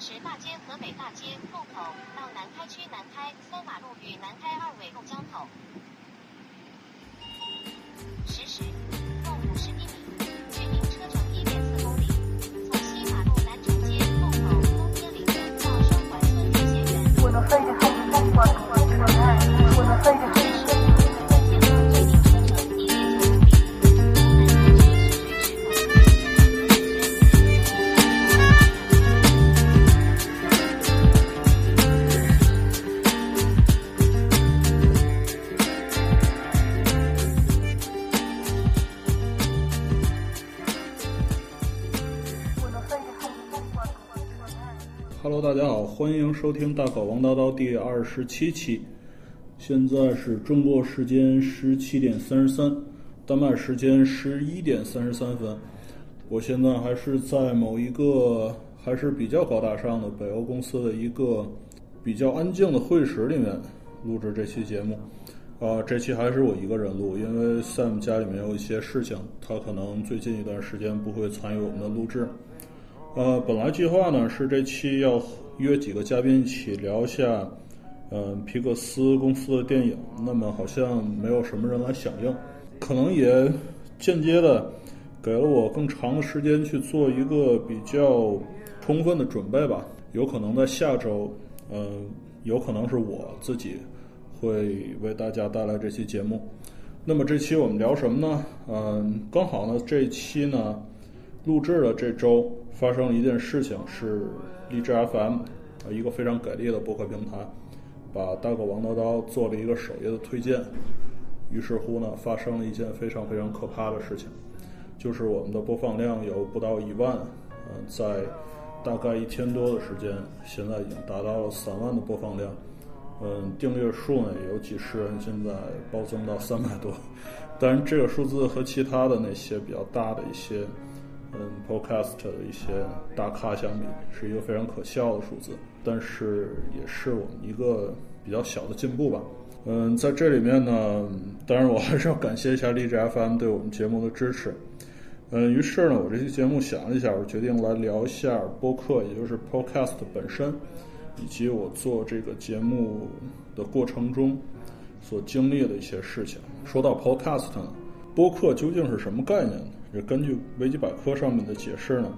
石大街河北大街路口到南开区南开三马路与南开二纬路交口。实时，共五十一米，距离车程一点四公里。从西马路南城街路口东天岭园到双环村日协园。我的肺的肺的风管我的爱，我的肺的肺大家好，欢迎收听大考王叨叨第二十七期。现在是中国时间十七点三十三，丹麦时间十一点三十三分。我现在还是在某一个还是比较高大上的北欧公司的一个比较安静的会议室里面录制这期节目。啊、这期还是我一个人录，因为 Sam 家里面有一些事情，他可能最近一段时间不会参与我们的录制。呃，本来计划呢是这期要约几个嘉宾一起聊一下，嗯、皮克斯公司的电影，那么好像没有什么人来响应，可能也间接的给了我更长的时间去做一个比较充分的准备吧。有可能在下周，嗯、有可能是我自己会为大家带来这期节目。那么这期我们聊什么呢？嗯，刚好呢，这期呢，录制的这周发生了一件事情，是荔枝 FM，呃一个非常给力的播客平台，把大狗王叨叨做了一个首页的推荐。于是乎呢，发生了一件非常非常可怕的事情，就是我们的播放量有不到一万，嗯、在大概一天多的时间，现在已经达到了三万的播放量。嗯，订阅数呢也有几十人，现在暴增到三百多。当然，这个数字和其他的那些比较大的一些，嗯，podcast 的一些大咖相比，是一个非常可笑的数字。但是也是我们一个比较小的进步吧。嗯，在这里面呢，当然我还是要感谢一下荔枝 FM 对我们节目的支持。嗯，于是呢，我这期节目想了一下，我决定来聊一下播客，也就是 podcast 本身，以及我做这个节目的过程中所经历的一些事情。说到 podcast 呢，播客究竟是什么概念呢？这根据维基百科上面的解释呢，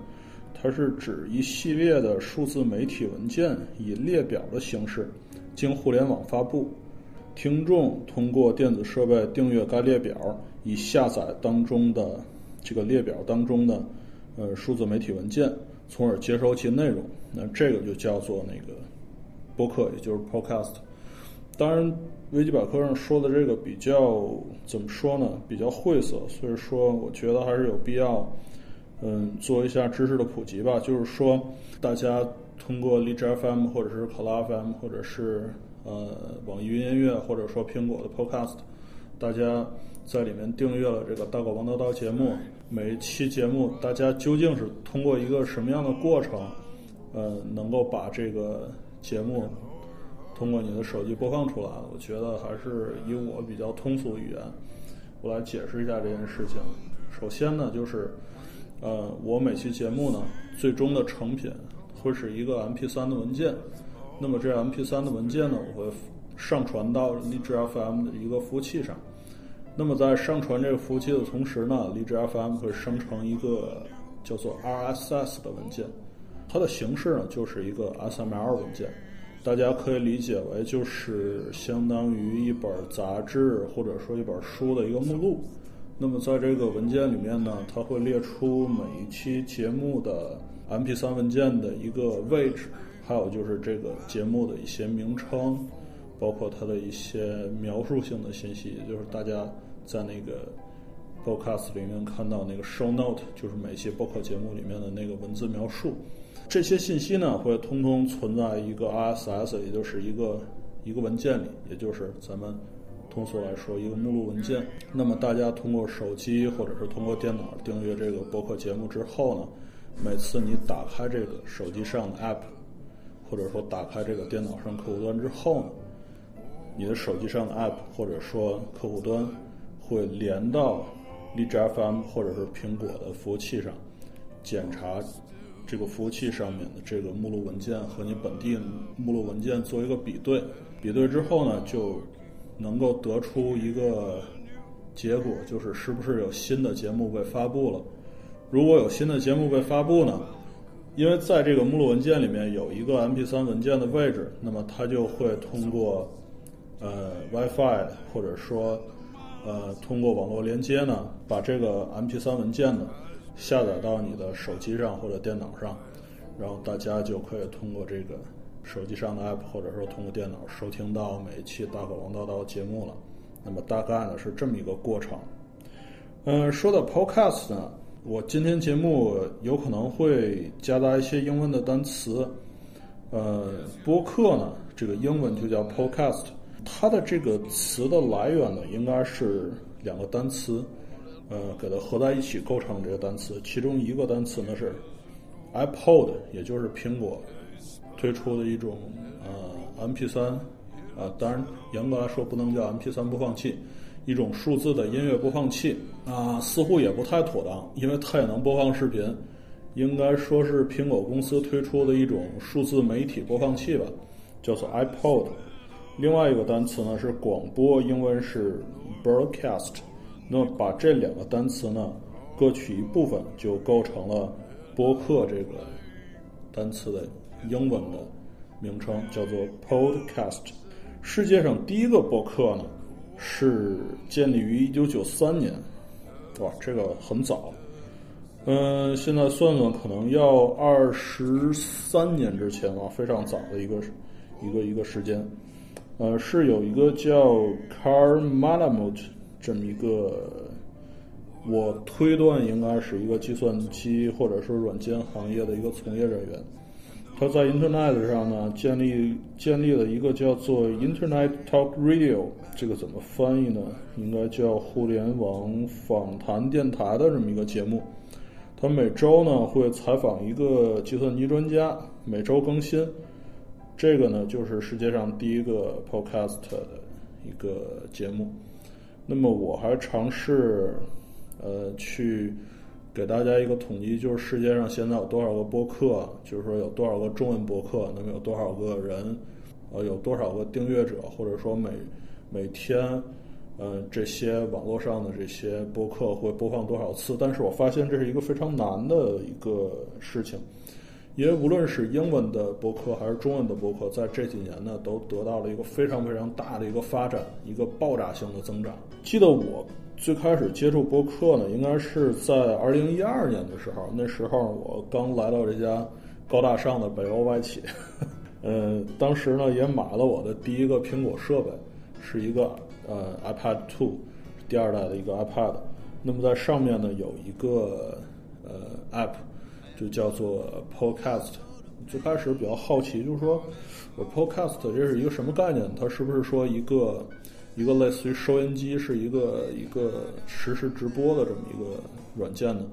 它是指一系列的数字媒体文件以列表的形式经互联网发布，听众通过电子设备订阅该列表，以下载当中的这个列表当中的呃数字媒体文件，从而接收其内容。那这个就叫做那个播客，也就是 podcast。当然，维基百科上说的这个比较怎么说呢？比较晦涩，所以说我觉得还是有必要，嗯，做一下知识的普及吧。就是说，大家通过荔枝 FM 或者是考拉 FM 或者是呃网易云音乐或者说苹果的 Podcast，大家在里面订阅了这个大狗王叨叨节目，每一期节目大家究竟是通过一个什么样的过程，呃，能够把这个节目通过你的手机播放出来？我觉得还是以我比较通俗语言，我来解释一下这件事情。首先呢，就是呃，我每期节目呢，最终的成品会是一个 MP3 的文件。那么这 MP3 的文件呢，我会上传到荔枝 FM 的一个服务器上。那么在上传这个服务器的同时呢，荔枝 FM 会生成一个叫做 RSS 的文件，它的形式呢就是一个 S M L 文件。大家可以理解为就是相当于一本杂志或者说一本书的一个目录。那么在这个文件里面呢，它会列出每一期节目的 MP3 文件的一个位置，还有就是这个节目的一些名称，包括它的一些描述性的信息，也就是大家在那个 podcast 里面看到那个 show note，就是每期播客节目里面的那个文字描述。这些信息呢，会通通存在一个 RSS，也就是一个一个文件里，也就是咱们通俗来说一个目录文件。那么大家通过手机或者是通过电脑订阅这个播客节目之后呢，每次你打开这个手机上的 App，或者说打开这个电脑上客户端之后呢，你的手机上的 App 或者说客户端会连到荔枝 FM 或者是苹果的服务器上，检查这个服务器上面的这个目录文件和你本地目录文件做一个比对，比对之后呢，就能够得出一个结果，就是是不是有新的节目被发布了。如果有新的节目被发布呢，因为在这个目录文件里面有一个 MP3 文件的位置，那么它就会通过呃 WiFi 或者说呃通过网络连接呢，把这个 MP3 文件呢下载到你的手机上或者电脑上，然后大家就可以通过这个手机上的 app 或者说通过电脑收听到每一期《大口王叨叨》节目了。那么大概呢是这么一个过程。嗯，说到 Podcast 呢。我今天节目有可能会夹杂一些英文的单词，呃，播客呢，这个英文就叫 podcast，它的这个词的来源呢，应该是两个单词，呃，给它合在一起构成这个单词，其中一个单词呢是 iPod，也就是苹果推出的一种呃 MP3，啊，当然严格来说不能叫 MP3 播放器。一种数字的音乐播放器啊，似乎也不太妥当，因为它也能播放视频，应该说是苹果公司推出的一种数字媒体播放器吧，叫做 iPod。另外一个单词呢是广播，英文是 broadcast。那把这两个单词呢各取一部分，就构成了播客这个单词的英文的名称，叫做 podcast。世界上第一个播客呢？是建立于一九九三年，哇，这个很早。嗯，现在算算，可能要二十三年之前了，非常早的一个一个一个时间。呃，是有一个叫 Car Malamut 这么一个，我推断应该是一个计算机或者是软件行业的一个从业人员。他在 Internet 上呢建立建立了一个叫做 Internet Talk Radio，这个怎么翻译呢？应该叫互联网访谈电台的这么一个节目。他每周呢会采访一个计算机专家，每周更新。这个呢就是世界上第一个 Podcast 的一个节目。那么我还尝试呃去。给大家一个统计，就是世界上现在有多少个播客，就是说有多少个中文播客，那么有多少个人，呃，有多少个订阅者，或者说每每天，嗯，这些网络上的这些播客会播放多少次？但是我发现这是一个非常难的一个事情，因为无论是英文的播客还是中文的播客，在这几年呢，都得到了一个非常非常大的一个发展，一个爆炸性的增长。记得我。最开始接触播客呢，应该是在二零一二年的时候。那时候我刚来到这家高大上的北欧外企，呃，当时呢也买了我的第一个苹果设备，是一个呃 iPad Two，第二代的一个 iPad。那么在上面呢有一个呃 App，就叫做 Podcast。最开始比较好奇，就是说我 Podcast 这是一个什么概念？它是不是说一个？一个类似于收音机，是一个一个实时直播的这么一个软件呢。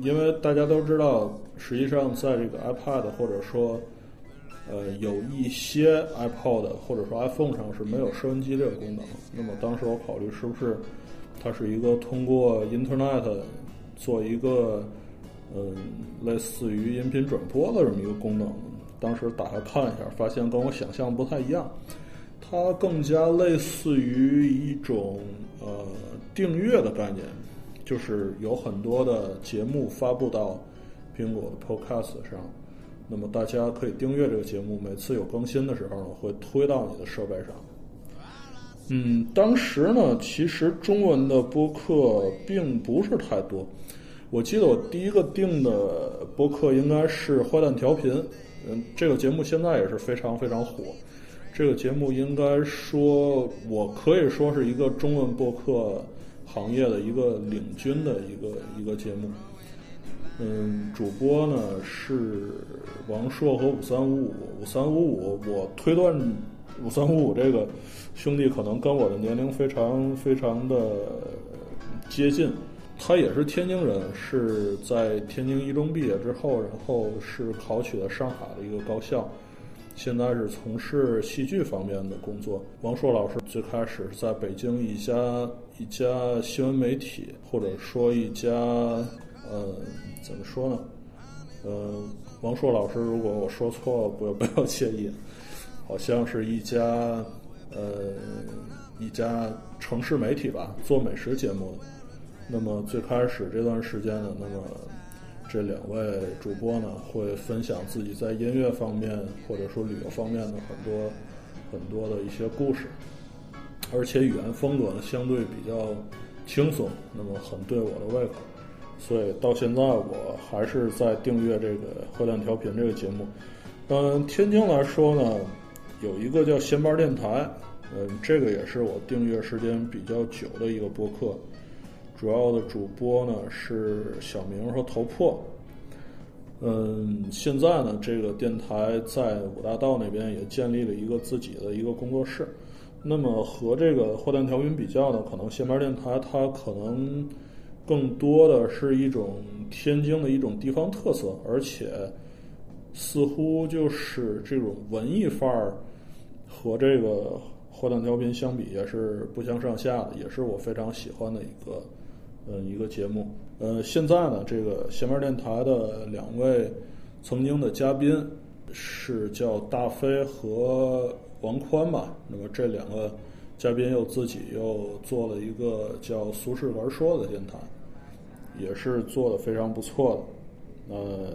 因为大家都知道，实际上在这个 iPad 或者说呃有一些 iPod 或者说 iPhone 上是没有收音机这个功能。那么当时我考虑是不是它是一个通过 Internet 做一个嗯类似于音频转播的这么一个功能。当时打开看一下，发现跟我想象不太一样。它更加类似于一种呃订阅的概念，就是有很多的节目发布到苹果的 Podcast 上，那么大家可以订阅这个节目，每次有更新的时候呢，会推到你的设备上。嗯，当时呢，其实中文的播客并不是太多，我记得我第一个订的播客应该是坏蛋调频，嗯，这个节目现在也是非常非常火。这个节目应该说，我可以说是一个中文播客行业的一个领军的一个一个节目。嗯，主播呢是王硕和五三五五。五三五五，我推断五三五五这个兄弟可能跟我的年龄非常非常的接近。他也是天津人，是在天津一中毕业之后，然后是考取了上海的一个高校。现在是从事戏剧方面的工作。王硕老师最开始在北京一家一家新闻媒体，或者说一家呃怎么说呢？呃，王硕老师，如果我说错，不要不要介意。好像是一家呃一家城市媒体吧，做美食节目的。那么最开始这段时间呢，那么这两位主播呢会分享自己在音乐方面或者说旅游方面的很多很多的一些故事，而且语言风格呢相对比较轻松，那么很对我的胃口。所以到现在我还是在订阅这个《喝蛋调频》这个节目。嗯，天津来说呢。有一个叫闲班电台，嗯，这个也是我订阅时间比较久的一个播客，主要的主播呢是小明和头破。嗯，现在呢，这个电台在五大道那边也建立了一个自己的一个工作室。那么和这个货蛋调频比较呢，可能闲班电台它可能更多的是一种天津的一种地方特色，而且似乎就是这种文艺范儿。和这个坏蛋调频相比也是不相上下的，也是我非常喜欢的一个，嗯，一个节目。呃，现在呢，这个闲面电台的两位曾经的嘉宾是叫大飞和王宽吧。那么这两个嘉宾又自己又做了一个叫“苏轼玩说”的电台，也是做的非常不错的。呃，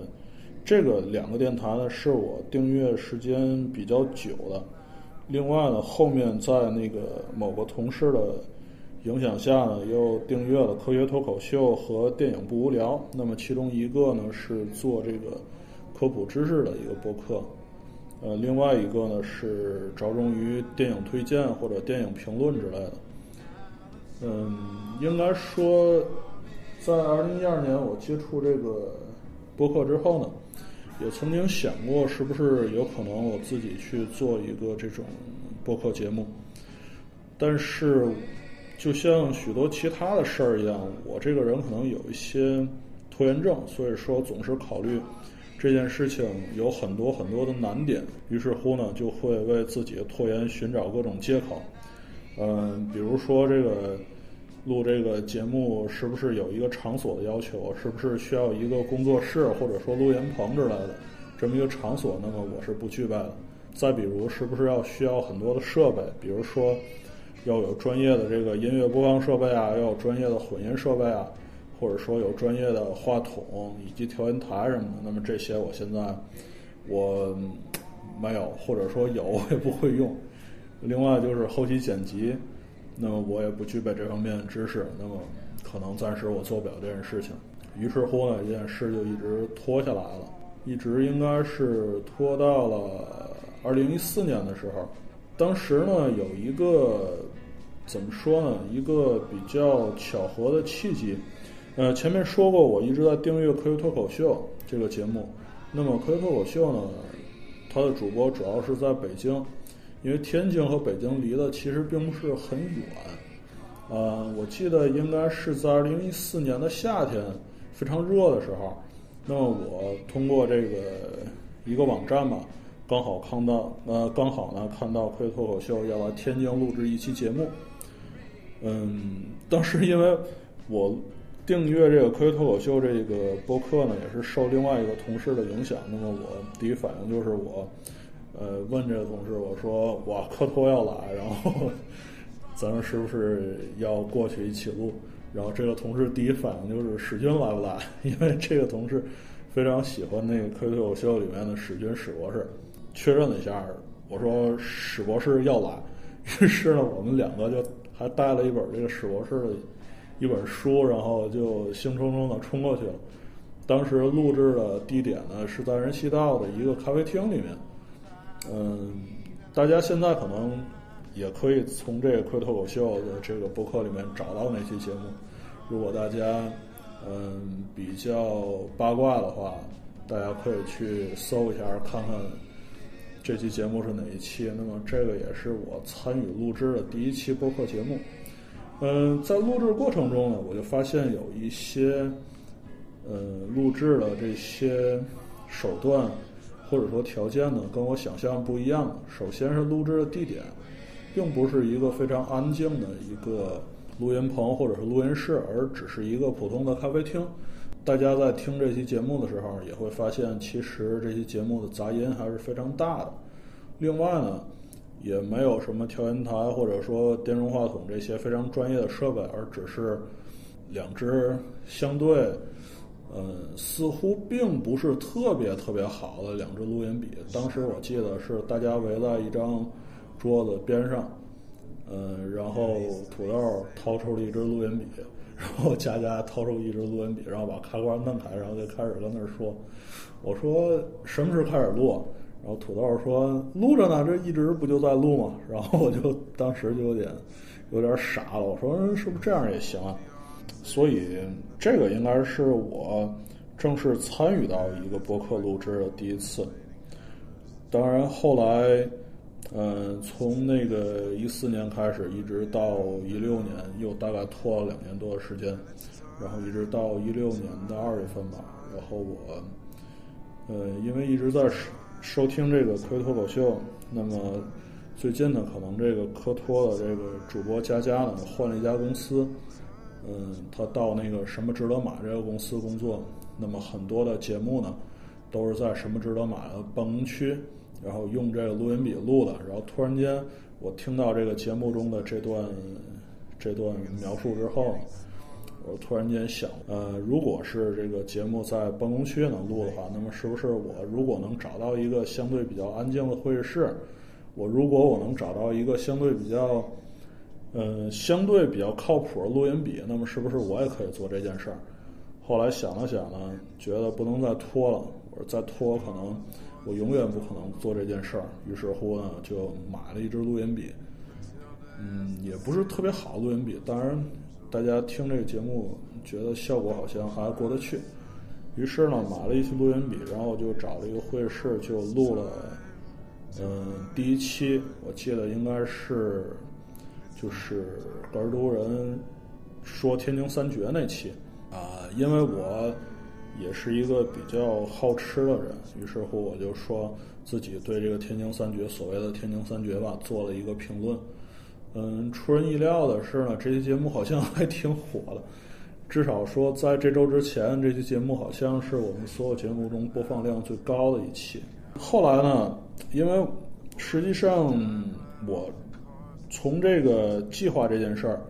这个两个电台呢，是我订阅时间比较久的。另外呢，后面在那个某个同事的影响下呢，又订阅了《科学脱口秀》和《电影不无聊》。那么其中一个呢是做这个科普知识的一个播客，呃，另外一个呢是着重于电影推荐或者电影评论之类的。嗯，应该说，在二零一二年我接触这个播客之后呢。也曾经想过，是不是有可能我自己去做一个这种播客节目？但是，就像许多其他的事儿一样，我这个人可能有一些拖延症，所以说总是考虑这件事情有很多很多的难点，于是乎呢，就会为自己的拖延寻找各种借口。嗯，比如说这个。录这个节目是不是有一个场所的要求？是不是需要一个工作室或者说录音棚之类的这么一个场所？那么我是不具备的。再比如，是不是要需要很多的设备？比如说要有专业的这个音乐播放设备啊，要有专业的混音设备啊，或者说有专业的话筒以及调音台什么的。那么这些我现在我没有，或者说有我也不会用。另外就是后期剪辑。那么我也不具备这方面的知识，那么可能暂时我做不了这件事情。于是乎呢，这件事就一直拖下来了，一直应该是拖到了二零一四年的时候。当时呢，有一个怎么说呢，一个比较巧合的契机。呃，前面说过，我一直在订阅《科学脱口秀》这个节目。那么《科学脱口秀》呢，它的主播主要是在北京。因为天津和北京离得其实并不是很远，呃，我记得应该是在二零一四年的夏天非常热的时候，那么我通过这个一个网站吧，刚好看到，呃，刚好呢看到《科学脱口秀》要来天津录制一期节目，嗯，当时因为我订阅这个《科学脱口秀》这个播客呢，也是受另外一个同事的影响，那么我第一反应就是我。呃，问这个同事，我说我科托要来，然后咱们是不是要过去一起录？然后这个同事第一反应就是史军来不来？因为这个同事非常喜欢那个《科学脱口秀》里面的史军史博士。确认了一下，我说史博士要来，于是呢，我们两个就还带了一本这个史博士的一本书，然后就兴冲冲的冲过去了。当时录制的地点呢是在人行道的一个咖啡厅里面。嗯，大家现在可能也可以从这个《快脱口秀》的这个博客里面找到那期节目。如果大家嗯比较八卦的话，大家可以去搜一下看看这期节目是哪一期。那么这个也是我参与录制的第一期播客节目。嗯，在录制过程中呢，我就发现有一些呃录制的这些手段。或者说条件呢，跟我想象不一样。首先是录制的地点，并不是一个非常安静的一个录音棚或者是录音室，而只是一个普通的咖啡厅。大家在听这期节目的时候，也会发现，其实这期节目的杂音还是非常大的。另外呢，也没有什么调音台或者说电容话筒这些非常专业的设备，而只是两只相对，嗯，似乎并不是特别特别好的两支录音笔。当时我记得是大家围在一张桌子边上，嗯，然后土豆掏出了一支录音笔。然后佳佳掏出一支录音笔，然后把开关弄开，然后就开始跟那儿说：“我说什么时候开始录？”然后土豆说：“录着呢，这一直不就在录吗？”然后我就当时就有点有点傻了，我说：“是不是这样也行啊？”所以这个应该是我正式参与到一个播客录制的第一次。当然后来。嗯，从那个一四年开始，一直到一六年，又大概拖了两年多的时间，然后一直到一六年的二月份吧。然后我，呃，因为一直在收听这个科脱口秀，那么最近呢，可能这个科托的这个主播佳佳呢换了一家公司，嗯，他到那个什么值得买这个公司工作，那么很多的节目呢都是在什么值得买的办公区。然后用这个录音笔录的，然后突然间我听到这个节目中的这段这段描述之后，我突然间想，呃，如果是这个节目在办公区能录的话，那么是不是我如果能找到一个相对比较安静的会议室，我如果我能找到一个相对比较，呃，相对比较靠谱的录音笔，那么是不是我也可以做这件事儿？后来想了想呢，觉得不能再拖了，我说再拖可能。我永远不可能做这件事儿，于是乎呢，就买了一支录音笔。嗯，也不是特别好的录音笔，当然，大家听这个节目觉得效果好像还过得去。于是呢，买了一支录音笔，然后就找了一个会议室，就录了。嗯，第一期我记得应该是，就是儿都人说天津三绝那期啊，因为我。也是一个比较好吃的人，于是乎我就说自己对这个天津三绝所谓的天津三绝吧做了一个评论。嗯，出人意料的是呢，这期节目好像还挺火的，至少说在这周之前，这期节目好像是我们所有节目中播放量最高的一期。后来呢，因为实际上我从这个计划这件事儿。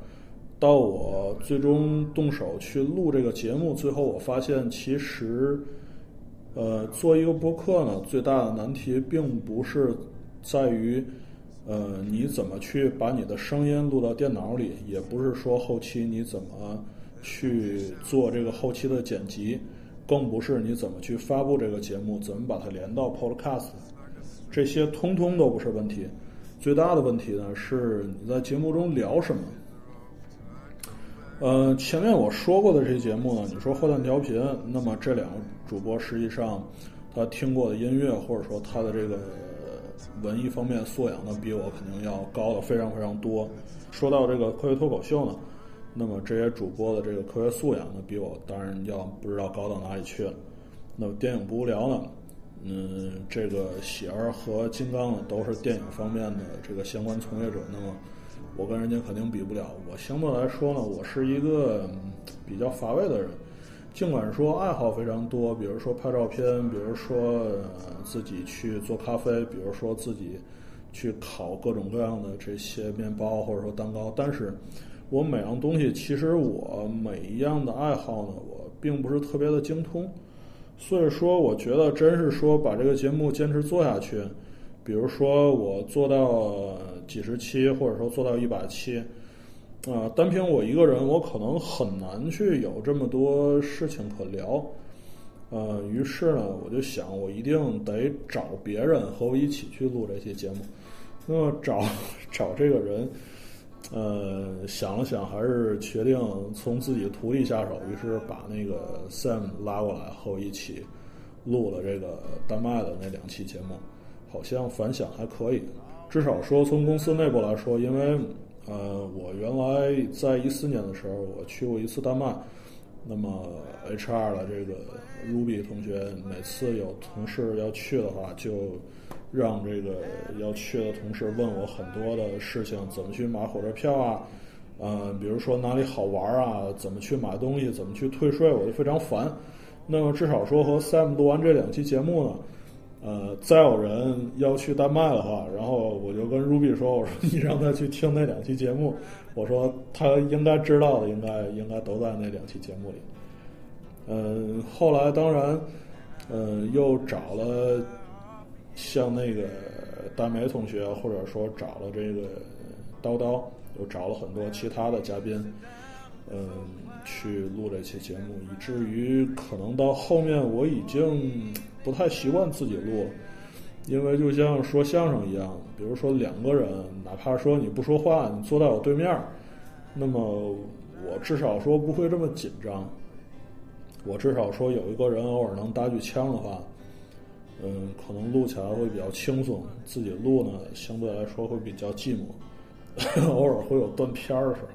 到我最终动手去录这个节目，最后我发现，其实，呃，做一个播客呢，最大的难题并不是在于，呃，你怎么去把你的声音录到电脑里，也不是说后期你怎么去做这个后期的剪辑，更不是你怎么去发布这个节目，怎么把它连到 Podcast，这些通通都不是问题。最大的问题呢，是你在节目中聊什么。呃，前面我说过的这些节目呢，你说坏蛋调频，那么这两个主播实际上他听过的音乐或者说他的这个文艺方面素养呢，比我肯定要高的非常非常多。说到这个科学脱口秀呢，那么这些主播的这个科学素养呢，比我当然要不知道高到哪里去了。那么电影不无聊呢，嗯，这个喜儿和金刚呢，都是电影方面的这个相关从业者，那么。我跟人家肯定比不了。我相对来说呢，我是一个比较乏味的人。尽管说爱好非常多，比如说拍照片，比如说呃自己去做咖啡，比如说自己去烤各种各样的这些面包或者说蛋糕。但是我每样东西，其实我每一样的爱好呢，我并不是特别的精通。所以说，我觉得真是说把这个节目坚持做下去。比如说，我做到几十期，或者说做到一百期，啊，单凭我一个人，我可能很难去有这么多事情可聊，呃，于是呢，我就想，我一定得找别人和我一起去录这些节目。那么找 找这个人，呃，想了想，还是决定从自己徒弟下手，于是把那个 Sam 拉过来和我一起录了这个丹麦的那两期节目。好像反响还可以，至少说从公司内部来说，因为呃，我原来在一四年的时候，我去过一次丹麦，那么 HR 的这个 Ruby 同学，每次有同事要去的话，就让这个要去的同事问我很多的事情，怎么去买火车票啊，呃，比如说哪里好玩啊，怎么去买东西，怎么去退税，我就非常烦。那么至少说和 Sam 录完这两期节目呢，呃，再有人要去丹麦的话，然后我就跟 Ruby 说，我说你让他去听那两期节目，我说他应该知道的，应该应该都在那两期节目里。嗯，后来当然，嗯，又找了像那个大梅同学，或者说找了这个叨叨，又找了很多其他的嘉宾，嗯，去录这期节目，以至于可能到后面我已经不太习惯自己录，因为就像说相声一样，比如说两个人，哪怕说你不说话，你坐在我对面，那么我至少说不会这么紧张。我至少说有一个人偶尔能搭句腔的话，嗯，可能录起来会比较轻松。自己录呢，相对来说会比较寂寞，偶尔会有断片儿的时候。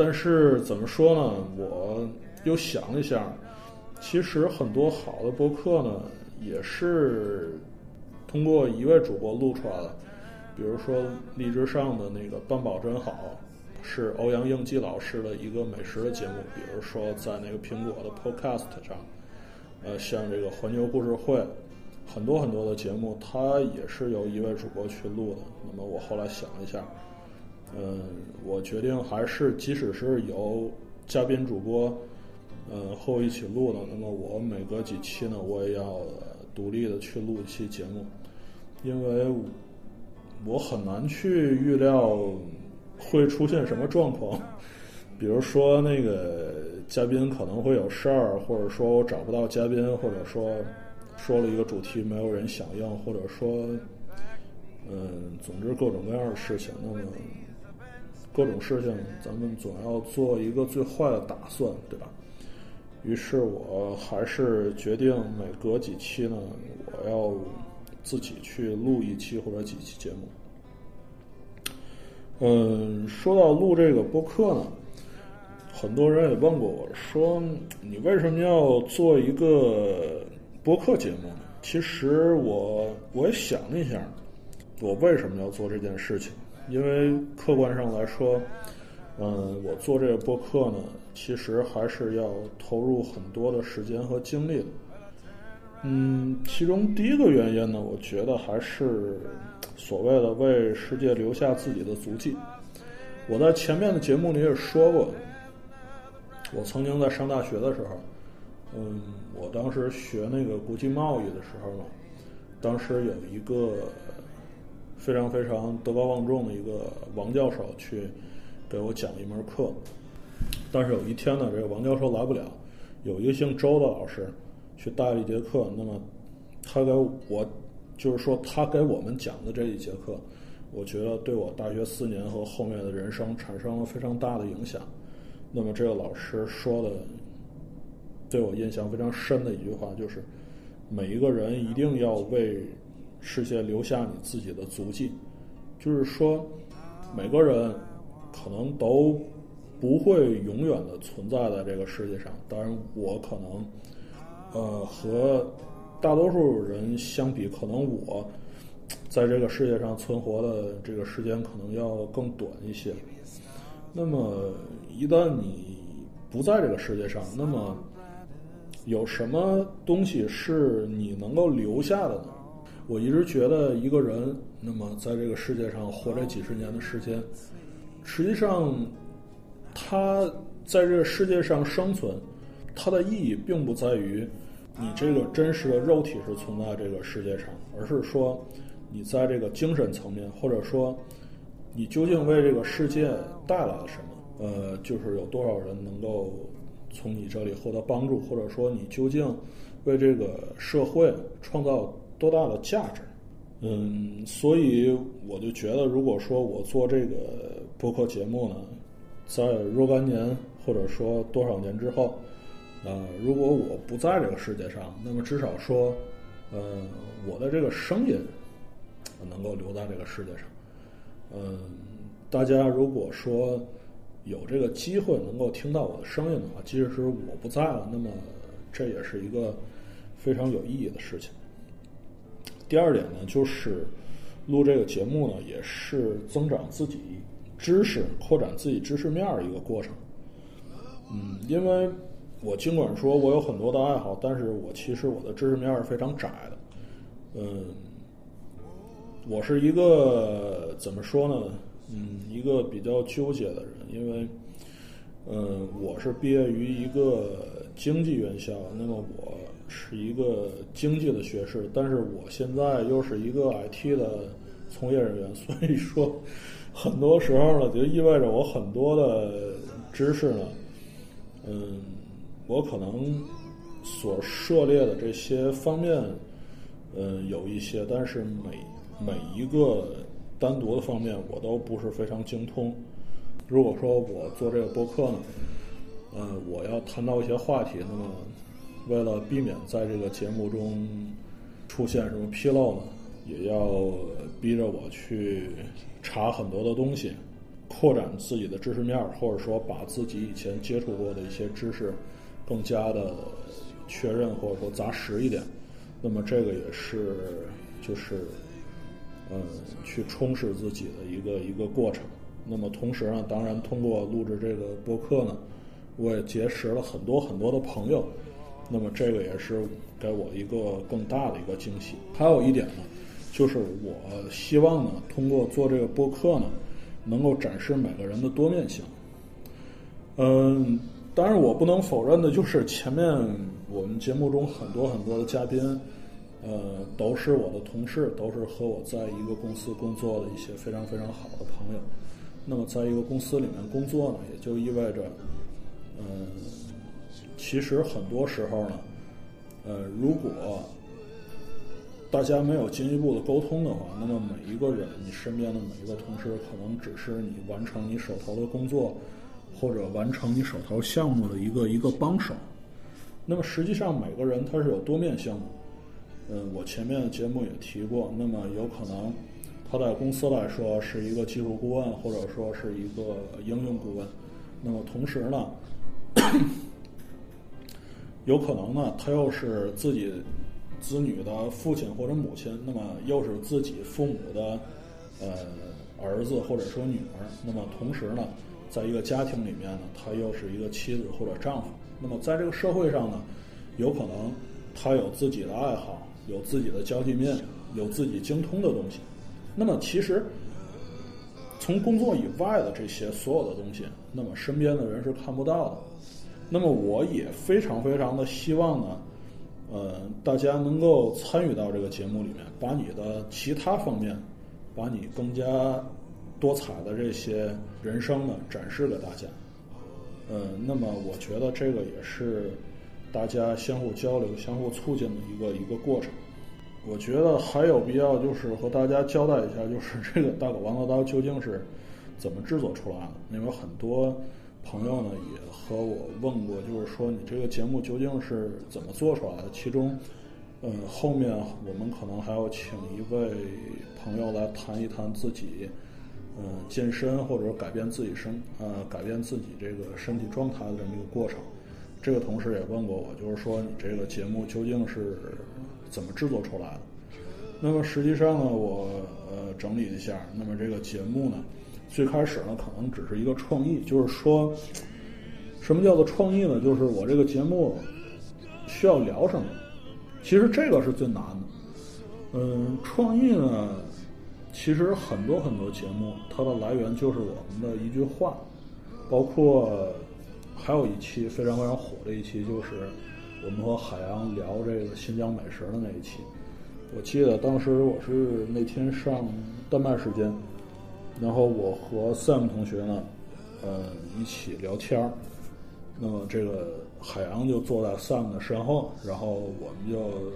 但是怎么说呢？我又想了一下，其实很多好的播客呢，也是通过一位主播录出来的。比如说荔枝上的那个“半饱真好”。是欧阳应季老师的一个美食的节目，比如说在那个苹果的 Podcast 上，呃，像这个环球故事会，很多很多的节目，它也是由一位主播去录的。那么我后来想了一下，嗯，我决定还是即使是由嘉宾主播，呃，和我一起录的，那么我每隔几期呢，我也要独立的去录一期节目，因为我很难去预料。会出现什么状况？比如说，那个嘉宾可能会有事儿，或者说我找不到嘉宾，或者说说了一个主题没有人响应，或者说，嗯，总之各种各样的事情。那么各种事情，咱们总要做一个最坏的打算，对吧？于是我还是决定每隔几期呢，我要自己去录一期或者几期节目。嗯，说到录这个播客呢，很多人也问过我说：“你为什么要做一个播客节目？”其实我我也想了一下，我为什么要做这件事情？因为客观上来说，嗯，我做这个播客呢，其实还是要投入很多的时间和精力的。嗯，其中第一个原因呢，我觉得还是。所谓的为世界留下自己的足迹，我在前面的节目里也说过，我曾经在上大学的时候，嗯，我当时学那个国际贸易的时候嘛，当时有一个非常非常德高望重的一个王教授去给我讲一门课，但是有一天呢，这个王教授来不了，有一个姓周的老师去带了一节课，那么他给我。就是说，他给我们讲的这一节课，我觉得对我大学四年和后面的人生产生了非常大的影响。那么，这个老师说的，对我印象非常深的一句话就是：每一个人一定要为世界留下你自己的足迹。就是说，每个人可能都不会永远的存在在这个世界上。当然，我可能，呃，和。大多数人相比，可能我在这个世界上存活的这个时间可能要更短一些。那么，一旦你不在这个世界上，那么有什么东西是你能够留下的呢？我一直觉得，一个人那么在这个世界上活这几十年的时间，实际上他在这个世界上生存，它的意义并不在于。你这个真实的肉体是存在这个世界上，而是说，你在这个精神层面，或者说，你究竟为这个世界带来了什么？呃，就是有多少人能够从你这里获得帮助，或者说你究竟为这个社会创造多大的价值？嗯，所以我就觉得，如果说我做这个播客节目呢，在若干年或者说多少年之后。呃，如果我不在这个世界上，那么至少说，呃，我的这个声音能够留在这个世界上。嗯，大家如果说有这个机会能够听到我的声音的话，即使是我不在了，那么这也是一个非常有意义的事情。第二点呢，就是录这个节目呢，也是增长自己知识、扩展自己知识面儿一个过程。嗯，因为。我尽管说我有很多的爱好，但是我其实我的知识面是非常窄的。嗯，我是一个怎么说呢？嗯，一个比较纠结的人，因为，嗯，我是毕业于一个经济院校，那么我是一个经济的学士，但是我现在又是一个 IT 的从业人员，所以说，很多时候呢，就意味着我很多的知识呢，嗯，我可能所涉猎的这些方面。嗯，有一些，但是每每一个单独的方面我都不是非常精通。如果说我做这个播客呢，嗯，我要谈到一些话题，那么为了避免在这个节目中出现什么纰漏呢，也要逼着我去查很多的东西，扩展自己的知识面，或者说把自己以前接触过的一些知识更加的确认，或者说扎实一点。那么这个也是，就是，嗯，去充实自己的一个一个过程。那么同时呢，当然通过录制这个播客呢，我也结识了很多很多的朋友。那么这个也是给我一个更大的一个惊喜。还有一点呢，就是我希望呢，通过做这个播客呢，能够展示每个人的多面性。嗯。当然，我不能否认的就是前面我们节目中很多很多的嘉宾，呃，都是我的同事，都是和我在一个公司工作的一些非常非常好的朋友。那么，在一个公司里面工作呢，也就意味着，嗯，其实很多时候呢，呃，如果大家没有进一步的沟通的话，那么每一个人，你身边的每一个同事，可能只是你完成你手头的工作。或者完成你手头项目的一个一个帮手，那么实际上每个人他是有多面性的。嗯，我前面的节目也提过，那么有可能他在公司来说是一个技术顾问，或者说是一个应用顾问。那么同时呢，有可能呢他又是自己子女的父亲或者母亲，那么又是自己父母的呃儿子或者说女儿。那么同时呢。在一个家庭里面呢，他又是一个妻子或者丈夫。那么在这个社会上呢，有可能他有自己的爱好，有自己的交际面，有自己精通的东西。那么其实从工作以外的这些所有的东西，那么身边的人是看不到的。那么我也非常非常的希望呢，呃，大家能够参与到这个节目里面，把你的其他方面，把你更加。多彩的这些人生呢，展示给大家。嗯，那么我觉得这个也是大家相互交流、相互促进的一个一个过程。我觉得还有必要就是和大家交代一下，就是这个大狗王的刀究竟是怎么制作出来的？因为很多朋友呢也和我问过，就是说你这个节目究竟是怎么做出来的？其中，嗯，后面我们可能还要请一位朋友来谈一谈自己。嗯，健身或者改变自己身呃改变自己这个身体状态的这么一个过程，这个同事也问过我，就是说你这个节目究竟是怎么制作出来的？那么实际上呢，我呃整理一下，那么这个节目呢，最开始呢可能只是一个创意，就是说，什么叫做创意呢？就是我这个节目需要聊什么？其实这个是最难的。嗯，创意呢？其实很多很多节目，它的来源就是我们的一句话，包括还有一期非常非常火的一期，就是我们和海洋聊这个新疆美食的那一期。我记得当时我是那天上丹麦时间，然后我和 Sam 同学呢，呃，一起聊天儿。那么这个海洋就坐在 Sam 的身后，然后我们就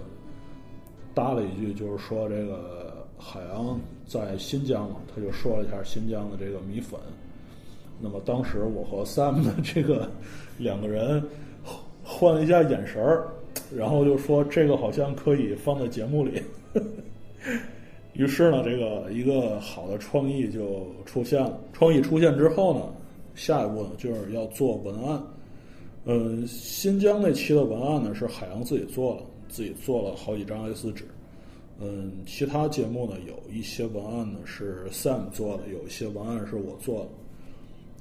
搭了一句，就是说这个。海洋在新疆嘛，他就说了一下新疆的这个米粉。那么当时我和 Sam 的这个两个人换了一下眼神儿，然后就说这个好像可以放在节目里。于是呢，这个一个好的创意就出现了。创意出现之后呢，下一步呢就是要做文案。嗯，新疆那期的文案呢是海洋自己做了，自己做了好几张 A4 纸。嗯，其他节目呢，有一些文案呢是 Sam 做的，有一些文案是我做的。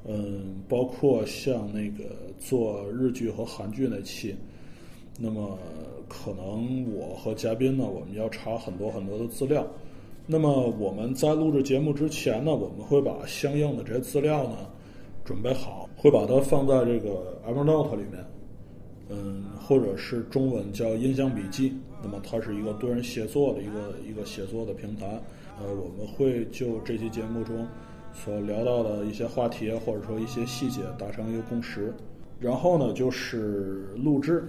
嗯，包括像那个做日剧和韩剧那期，那么可能我和嘉宾呢，我们要查很多很多的资料。那么我们在录制节目之前呢，我们会把相应的这些资料呢准备好，会把它放在这个 Evernote 里面，嗯，或者是中文叫音像笔记。那么它是一个多人协作的一个一个写作的平台。呃，我们会就这期节目中所聊到的一些话题或者说一些细节达成一个共识。然后呢，就是录制。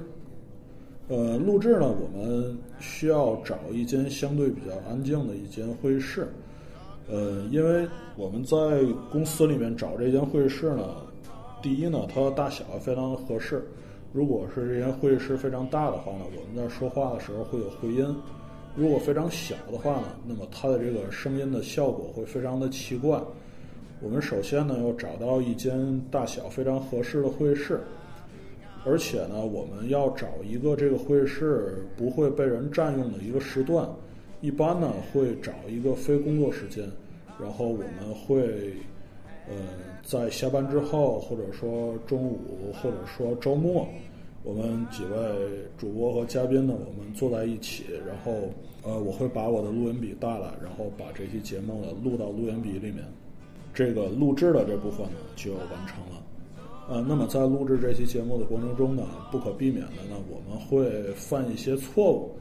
呃，录制呢，我们需要找一间相对比较安静的一间会议室。呃，因为我们在公司里面找这间会议室呢，第一呢，它的大小非常的合适。如果是这间会议室非常大的话呢，我们在说话的时候会有回音；如果非常小的话呢，那么它的这个声音的效果会非常的奇怪。我们首先呢，要找到一间大小非常合适的会议室。而且呢，我们要找一个这个会议室不会被人占用的一个时段，一般呢会找一个非工作时间，然后我们会，呃，在下班之后，或者说中午，或者说周末，我们几位主播和嘉宾呢，我们坐在一起，然后，呃，我会把我的录音笔带来，然后把这期节目呢录到录音笔里面，这个录制的这部分呢就完成了。呃，那么在录制这期节目的过程中呢，不可避免的呢，我们会犯一些错误。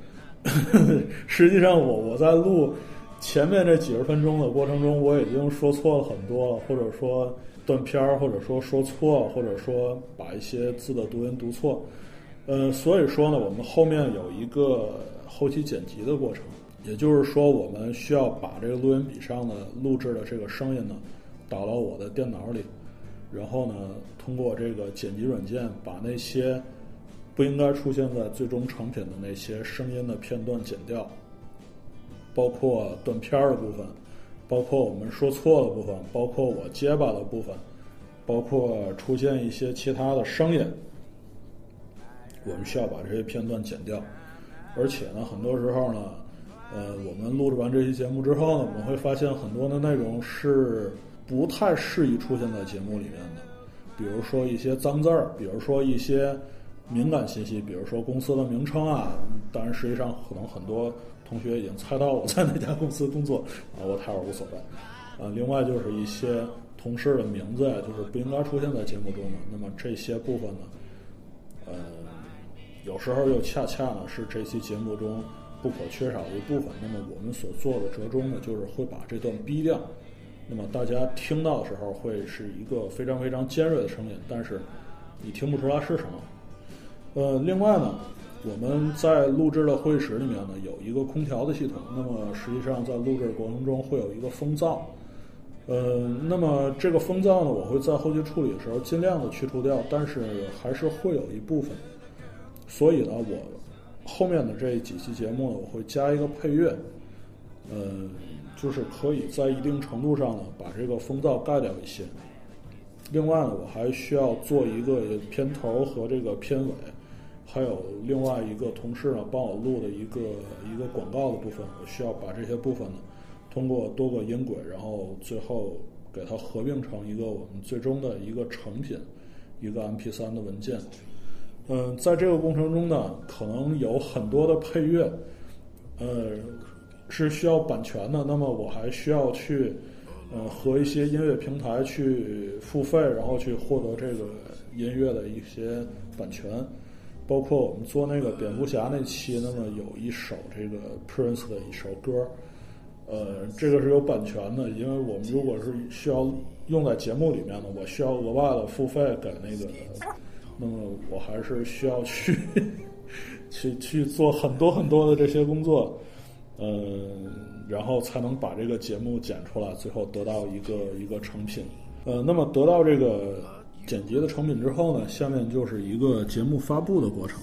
实际上，我我在录前面这几十分钟的过程中，我已经说错了很多了，或者说断片儿，或者说说错，或者说把一些字的读音读错。呃，所以说呢，我们后面有一个后期剪辑的过程，也就是说，我们需要把这个录音笔上的录制的这个声音呢，导到我的电脑里。然后呢，通过这个剪辑软件，把那些不应该出现在最终成品的那些声音的片段剪掉，包括断片儿的部分，包括我们说错的部分，包括我结巴的部分，包括出现一些其他的声音，我们需要把这些片段剪掉。而且呢，很多时候呢，呃，我们录制完这期节目之后呢，我们会发现很多的内容是。不太适宜出现在节目里面的，比如说一些脏字儿，比如说一些敏感信息，比如说公司的名称啊。当然，实际上可能很多同学已经猜到我在哪家公司工作啊，我太无所谓。啊，另外就是一些同事的名字呀，就是不应该出现在节目中的。那么这些部分呢，呃，有时候又恰恰呢是这期节目中不可缺少的一部分。那么我们所做的折中呢，就是会把这段逼掉。那么大家听到的时候会是一个非常非常尖锐的声音，但是你听不出来是什么。呃，另外呢，我们在录制的会议室里面呢有一个空调的系统，那么实际上在录制过程中会有一个风噪。呃，那么这个风噪呢，我会在后期处理的时候尽量的去除掉，但是还是会有一部分。所以呢，我后面的这几期节目呢，我会加一个配乐，呃。就是可以在一定程度上呢，把这个风噪盖掉一些。另外呢，我还需要做一个片头和这个片尾，还有另外一个同事呢帮我录的一个一个广告的部分，我需要把这些部分呢，通过多个音轨，然后最后给它合并成一个我们最终的一个成品，一个 MP3 的文件。嗯，在这个过程中呢，可能有很多的配乐，呃。是需要版权的，那么我还需要去，呃，和一些音乐平台去付费，然后去获得这个音乐的一些版权，包括我们做那个蝙蝠侠那期，那么有一首这个 Prince 的一首歌，呃，这个是有版权的，因为我们如果是需要用在节目里面的，我需要额外的付费给那个，那么我还是需要去 去去做很多很多的这些工作。嗯，然后才能把这个节目剪出来，最后得到一个一个成品。呃，那么得到这个剪辑的成品之后呢，下面就是一个节目发布的过程。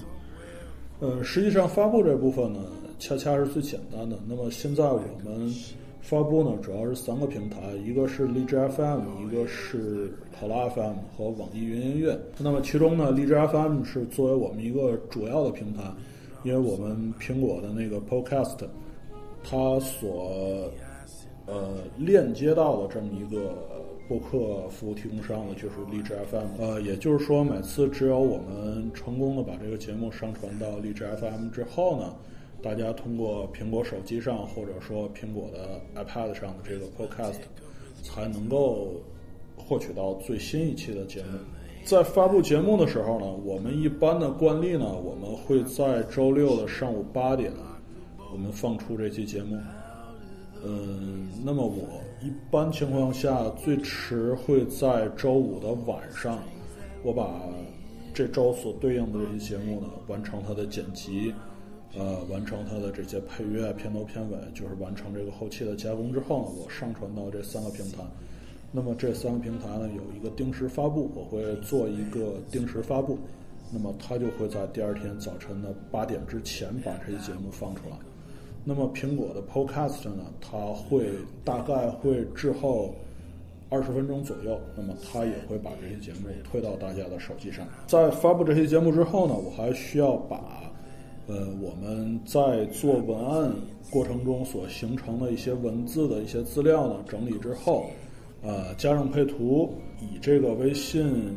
呃，实际上发布这部分呢，恰恰是最简单的。那么现在我们发布呢，主要是三个平台，一个是荔枝 FM，一个是考拉 FM 和网易云音乐。那么其中呢，荔枝 FM 是作为我们一个主要的平台，因为我们苹果的那个 Podcast。它所呃链接到的这么一个播客服务提供商呢，就是荔枝 FM。呃，也就是说，每次只有我们成功的把这个节目上传到荔枝 FM 之后呢，大家通过苹果手机上或者说苹果的 iPad 上的这个 Podcast，才能够获取到最新一期的节目。在发布节目的时候呢，我们一般的惯例呢，我们会在周六的上午八点，我们放出这期节目。嗯，那么我一般情况下最迟会在周五的晚上，我把这周所对应的这些节目呢完成它的剪辑，呃，完成它的这些配乐、片头、片尾，就是完成这个后期的加工之后呢，我上传到这三个平台。那么这三个平台呢有一个定时发布，我会做一个定时发布，那么它就会在第二天早晨的八点之前把这些节目放出来。那么苹果的 Podcast 呢，它会大概会滞后二十分钟左右，那么它也会把这些节目推到大家的手机上。在发布这些节目之后呢，我还需要把呃我们在做文案过程中所形成的一些文字的一些资料呢整理之后，呃加上配图，以这个微信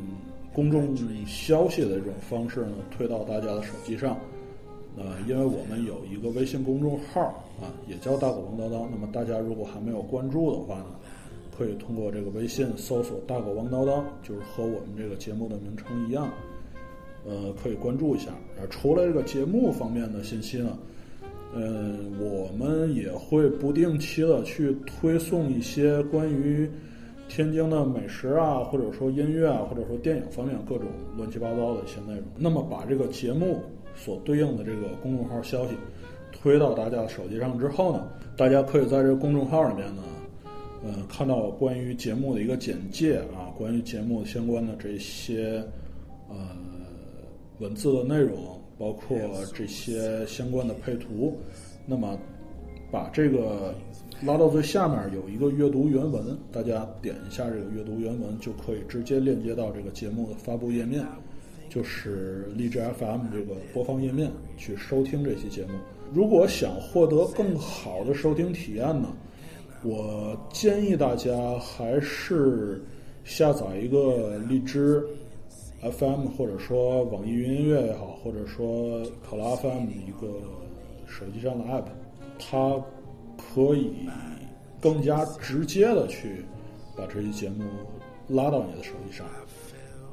公众消息的这种方式呢推到大家的手机上。呃，因为我们有一个微信公众号啊，也叫大狗王叨叨。那么大家如果还没有关注的话呢，可以通过这个微信搜索“大狗王叨叨”，就是和我们这个节目的名称一样，呃，可以关注一下。呃，除了这个节目方面的信息呢，嗯，我们也会不定期的去推送一些关于天津的美食啊，或者说音乐啊，或者说电影方面各种乱七八糟的一些内容。那么把这个节目。所对应的这个公众号消息推到大家的手机上之后呢，大家可以在这个公众号里面呢，嗯，看到关于节目的一个简介啊，关于节目相关的这些呃文字的内容，包括这些相关的配图。那么把这个拉到最下面有一个阅读原文，大家点一下这个阅读原文，就可以直接链接到这个节目的发布页面。就是荔枝 FM 这个播放页面去收听这期节目。如果想获得更好的收听体验呢，我建议大家还是下载一个荔枝 FM，或者说网易云音乐也好，或者说考拉 FM 一个手机上的 App，它可以更加直接的去把这些节目拉到你的手机上。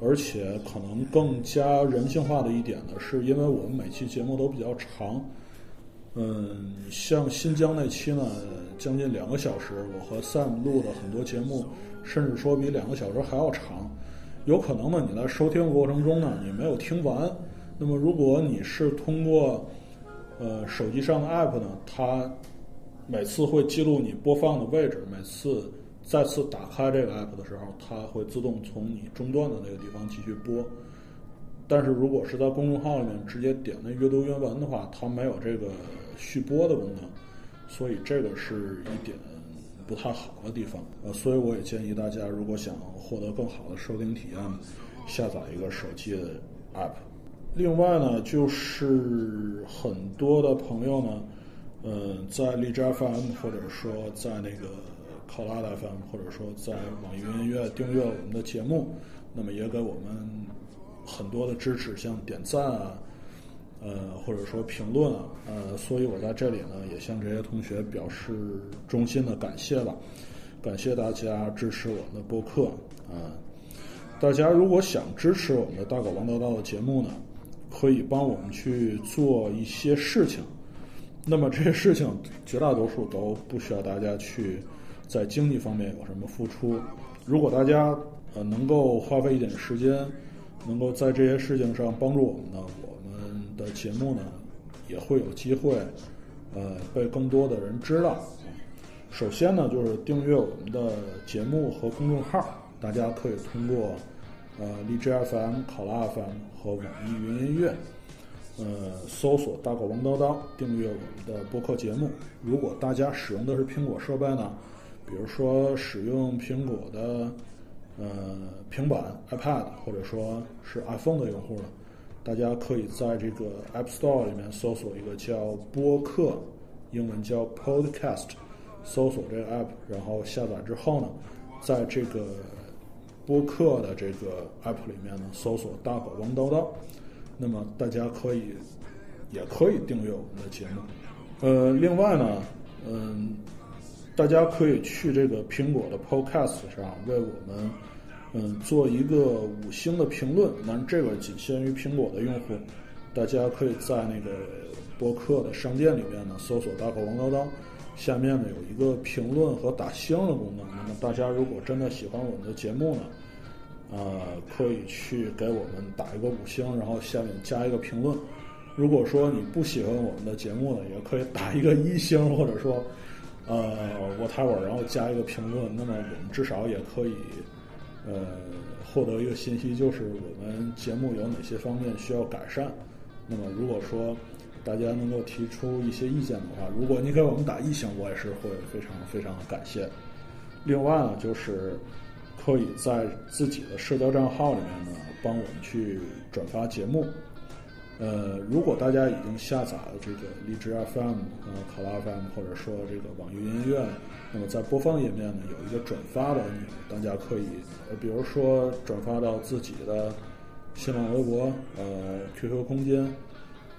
而且可能更加人性化的一点呢，是因为我们每期节目都比较长，嗯，像新疆那期呢，将近两个小时，我和 Sam 录的很多节目，甚至说比两个小时还要长。有可能呢，你在收听过程中呢，你没有听完。那么，如果你是通过呃手机上的 App 呢，它每次会记录你播放的位置，每次。再次打开这个 app 的时候，它会自动从你中断的那个地方继续播。但是如果是在公众号里面直接点那阅读原文的话，它没有这个续播的功能，所以这个是一点不太好的地方。呃，所以我也建议大家，如果想获得更好的收听体验，下载一个手机的 app。另外呢，就是很多的朋友呢，呃，在荔枝 FM 或者说在那个。考拉 FM，或者说在网易云音乐订阅我们的节目，那么也给我们很多的支持，像点赞啊，呃，或者说评论啊，呃，所以我在这里呢，也向这些同学表示衷心的感谢吧，感谢大家支持我们的播客啊！大家如果想支持我们的大狗王叨叨的节目呢，可以帮我们去做一些事情，那么这些事情绝大多数都不需要大家去。在经济方面有什么付出？如果大家呃能够花费一点时间，能够在这些事情上帮助我们呢，我们的节目呢也会有机会呃被更多的人知道。首先呢，就是订阅我们的节目和公众号，大家可以通过呃荔枝 FM、考拉 FM 和网易云音乐呃搜索“大狗王叨叨”订阅我们的播客节目。如果大家使用的是苹果设备呢？比如说，使用苹果的呃平板 iPad 或者说是 iPhone 的用户呢，大家可以在这个 App Store 里面搜索一个叫播客，英文叫 Podcast，搜索这个 App，然后下载之后呢，在这个播客的这个 app 里面呢，搜索“大狗王叨叨”，那么大家可以也可以订阅我们的节目。呃，另外呢，嗯，大家可以去这个苹果的 Podcast 上为我们嗯做一个五星的评论，但这个仅限于苹果的用户。大家可以在那个播客的商店里面呢搜索“大狗王叨叨”，下面呢有一个评论和打星的功能。那么大家如果真的喜欢我们的节目呢，呃，可以去给我们打一个五星，然后下面加一个评论。如果说你不喜欢我们的节目呢，也可以打一个一星，或者说呃 whatever，然后加一个评论。那么我们至少也可以呃获得一个信息，就是我们节目有哪些方面需要改善。那么如果说大家能够提出一些意见的话，如果你给我们打一星，我也是会非常非常的感谢。另外呢，就是可以在自己的社交账号里面呢，帮我们去转发节目。呃，如果大家已经下载了这个荔枝 FM、呃考拉 FM，或者说这个网易云音乐，那么在播放页面呢有一个转发的按钮，大家可以，呃，比如说转发到自己的新浪微博、呃 QQ 空间、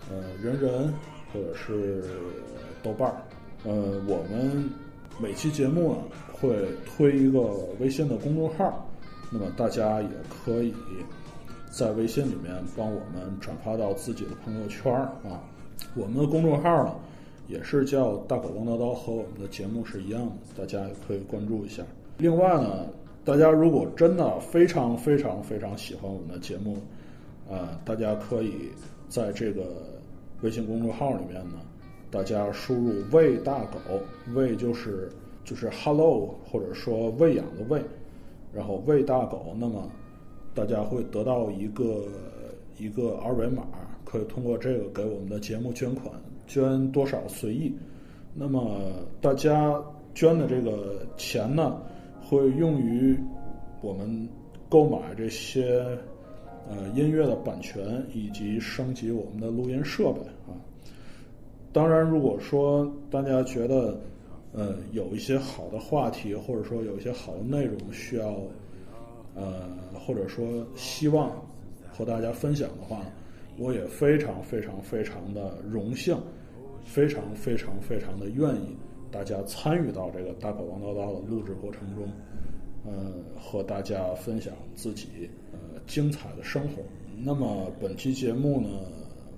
呃人人或者是豆瓣儿。呃，我们每期节目呢会推一个微信的公众号，那么大家也可以。在微信里面帮我们转发到自己的朋友圈啊，我们的公众号呢也是叫“大狗王叨叨”，和我们的节目是一样的，大家可以关注一下。另外呢，大家如果真的非常非常非常喜欢我们的节目，啊，大家可以在这个微信公众号里面呢，大家输入“喂大狗”，喂就是就是 “hello” 或者说“喂养”的喂，然后“喂大狗”，那么。大家会得到一个一个二维码，可以通过这个给我们的节目捐款，捐多少随意。那么大家捐的这个钱呢，会用于我们购买这些呃音乐的版权以及升级我们的录音设备啊。当然，如果说大家觉得呃有一些好的话题，或者说有一些好的内容需要。呃，或者说希望和大家分享的话，我也非常非常非常的荣幸，非常非常非常的愿意大家参与到这个大狗王叨叨的录制过程中，呃，和大家分享自己呃精彩的生活。那么本期节目呢，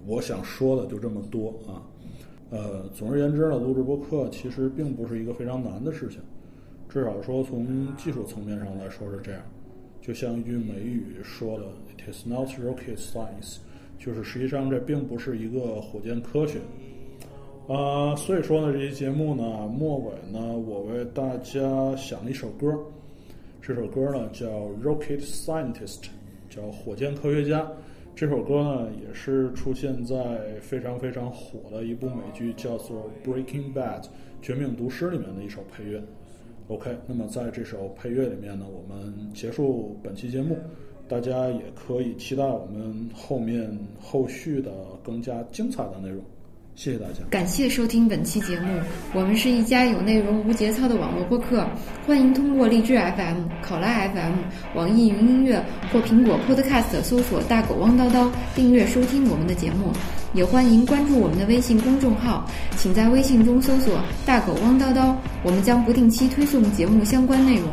我想说的就这么多啊。呃，总而言之呢，录制播客其实并不是一个非常难的事情，至少说从技术层面上来说是这样。就像一句美语说的，“It is not rocket science”，就是实际上这并不是一个火箭科学。啊，所以说呢，这期节目呢，末尾呢，我为大家想了一首歌，这首歌呢叫《Rocket Scientist》，叫火箭科学家。这首歌呢也是出现在非常非常火的一部美剧叫做《Breaking Bad》《绝命毒师》里面的一首配乐。OK，那么在这首配乐里面呢，我们结束本期节目，大家也可以期待我们后面后续的更加精彩的内容。谢谢大家，感谢收听本期节目。我们是一家有内容无节操的网络播客，欢迎通过荔枝 FM、考拉 FM、网易云音乐或苹果 Podcast 搜索“大狗汪叨叨”，订阅收听我们的节目。也欢迎关注我们的微信公众号，请在微信中搜索“大狗汪叨叨”，我们将不定期推送节目相关内容。